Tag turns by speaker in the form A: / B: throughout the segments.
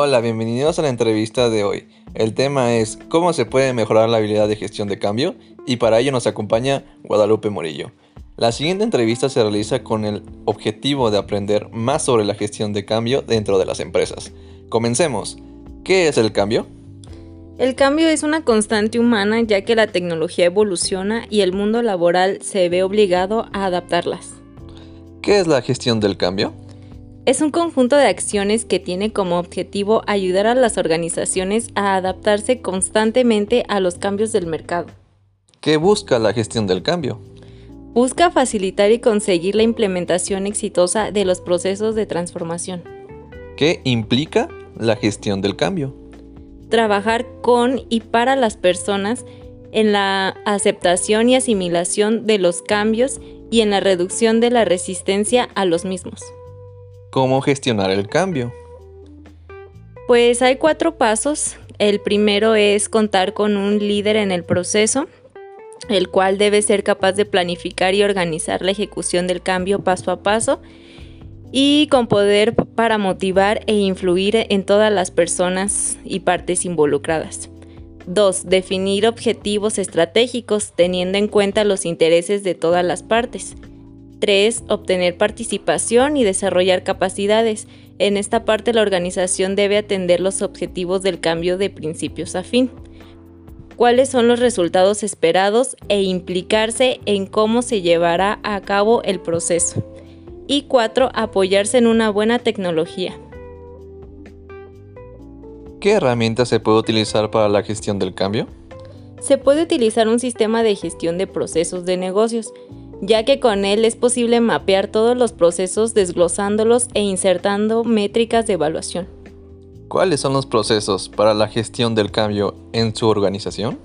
A: Hola, bienvenidos a la entrevista de hoy. El tema es cómo se puede mejorar la habilidad de gestión de cambio y para ello nos acompaña Guadalupe Morillo. La siguiente entrevista se realiza con el objetivo de aprender más sobre la gestión de cambio dentro de las empresas. Comencemos. ¿Qué es el cambio?
B: El cambio es una constante humana ya que la tecnología evoluciona y el mundo laboral se ve obligado a adaptarlas.
A: ¿Qué es la gestión del cambio?
B: Es un conjunto de acciones que tiene como objetivo ayudar a las organizaciones a adaptarse constantemente a los cambios del mercado.
A: ¿Qué busca la gestión del cambio?
B: Busca facilitar y conseguir la implementación exitosa de los procesos de transformación.
A: ¿Qué implica la gestión del cambio?
B: Trabajar con y para las personas en la aceptación y asimilación de los cambios y en la reducción de la resistencia a los mismos.
A: ¿Cómo gestionar el cambio?
B: Pues hay cuatro pasos. El primero es contar con un líder en el proceso, el cual debe ser capaz de planificar y organizar la ejecución del cambio paso a paso y con poder para motivar e influir en todas las personas y partes involucradas. 2. Definir objetivos estratégicos teniendo en cuenta los intereses de todas las partes. 3. Obtener participación y desarrollar capacidades. En esta parte la organización debe atender los objetivos del cambio de principios a fin. Cuáles son los resultados esperados e implicarse en cómo se llevará a cabo el proceso. Y 4. Apoyarse en una buena tecnología.
A: ¿Qué herramientas se puede utilizar para la gestión del cambio?
B: Se puede utilizar un sistema de gestión de procesos de negocios ya que con él es posible mapear todos los procesos desglosándolos e insertando métricas de evaluación.
A: ¿Cuáles son los procesos para la gestión del cambio en su organización?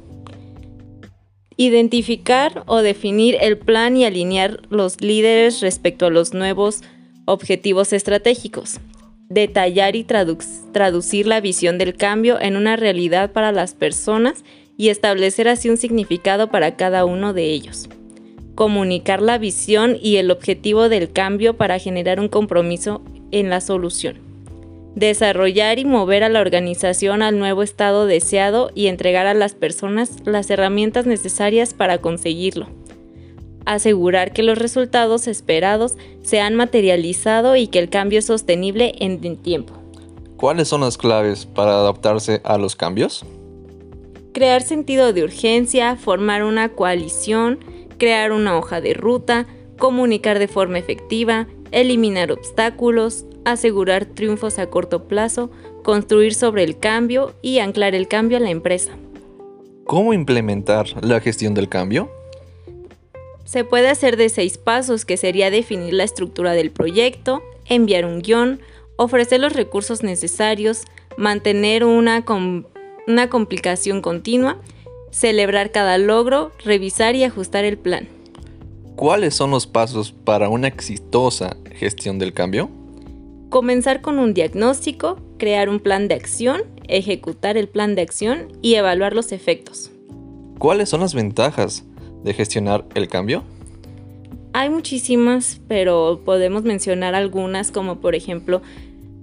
B: Identificar o definir el plan y alinear los líderes respecto a los nuevos objetivos estratégicos. Detallar y traducir la visión del cambio en una realidad para las personas y establecer así un significado para cada uno de ellos comunicar la visión y el objetivo del cambio para generar un compromiso en la solución. Desarrollar y mover a la organización al nuevo estado deseado y entregar a las personas las herramientas necesarias para conseguirlo. Asegurar que los resultados esperados se han materializado y que el cambio es sostenible en el tiempo.
A: ¿Cuáles son las claves para adaptarse a los cambios?
B: Crear sentido de urgencia, formar una coalición, crear una hoja de ruta, comunicar de forma efectiva, eliminar obstáculos, asegurar triunfos a corto plazo, construir sobre el cambio y anclar el cambio a la empresa.
A: ¿Cómo implementar la gestión del cambio?
B: Se puede hacer de seis pasos, que sería definir la estructura del proyecto, enviar un guion, ofrecer los recursos necesarios, mantener una, una complicación continua celebrar cada logro, revisar y ajustar el plan.
A: ¿Cuáles son los pasos para una exitosa gestión del cambio?
B: Comenzar con un diagnóstico, crear un plan de acción, ejecutar el plan de acción y evaluar los efectos.
A: ¿Cuáles son las ventajas de gestionar el cambio?
B: Hay muchísimas, pero podemos mencionar algunas como por ejemplo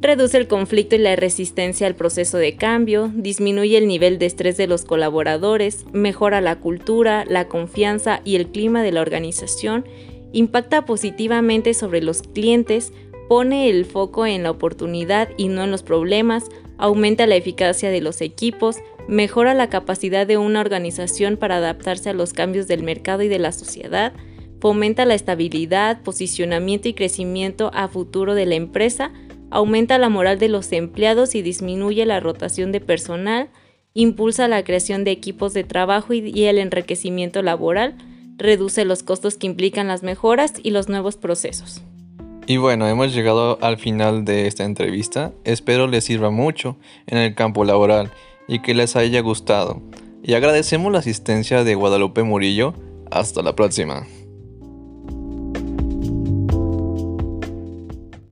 B: Reduce el conflicto y la resistencia al proceso de cambio, disminuye el nivel de estrés de los colaboradores, mejora la cultura, la confianza y el clima de la organización, impacta positivamente sobre los clientes, pone el foco en la oportunidad y no en los problemas, aumenta la eficacia de los equipos, mejora la capacidad de una organización para adaptarse a los cambios del mercado y de la sociedad, fomenta la estabilidad, posicionamiento y crecimiento a futuro de la empresa, aumenta la moral de los empleados y disminuye la rotación de personal, impulsa la creación de equipos de trabajo y el enriquecimiento laboral, reduce los costos que implican las mejoras y los nuevos procesos.
A: Y bueno, hemos llegado al final de esta entrevista. Espero les sirva mucho en el campo laboral y que les haya gustado. Y agradecemos la asistencia de Guadalupe Murillo. Hasta la próxima.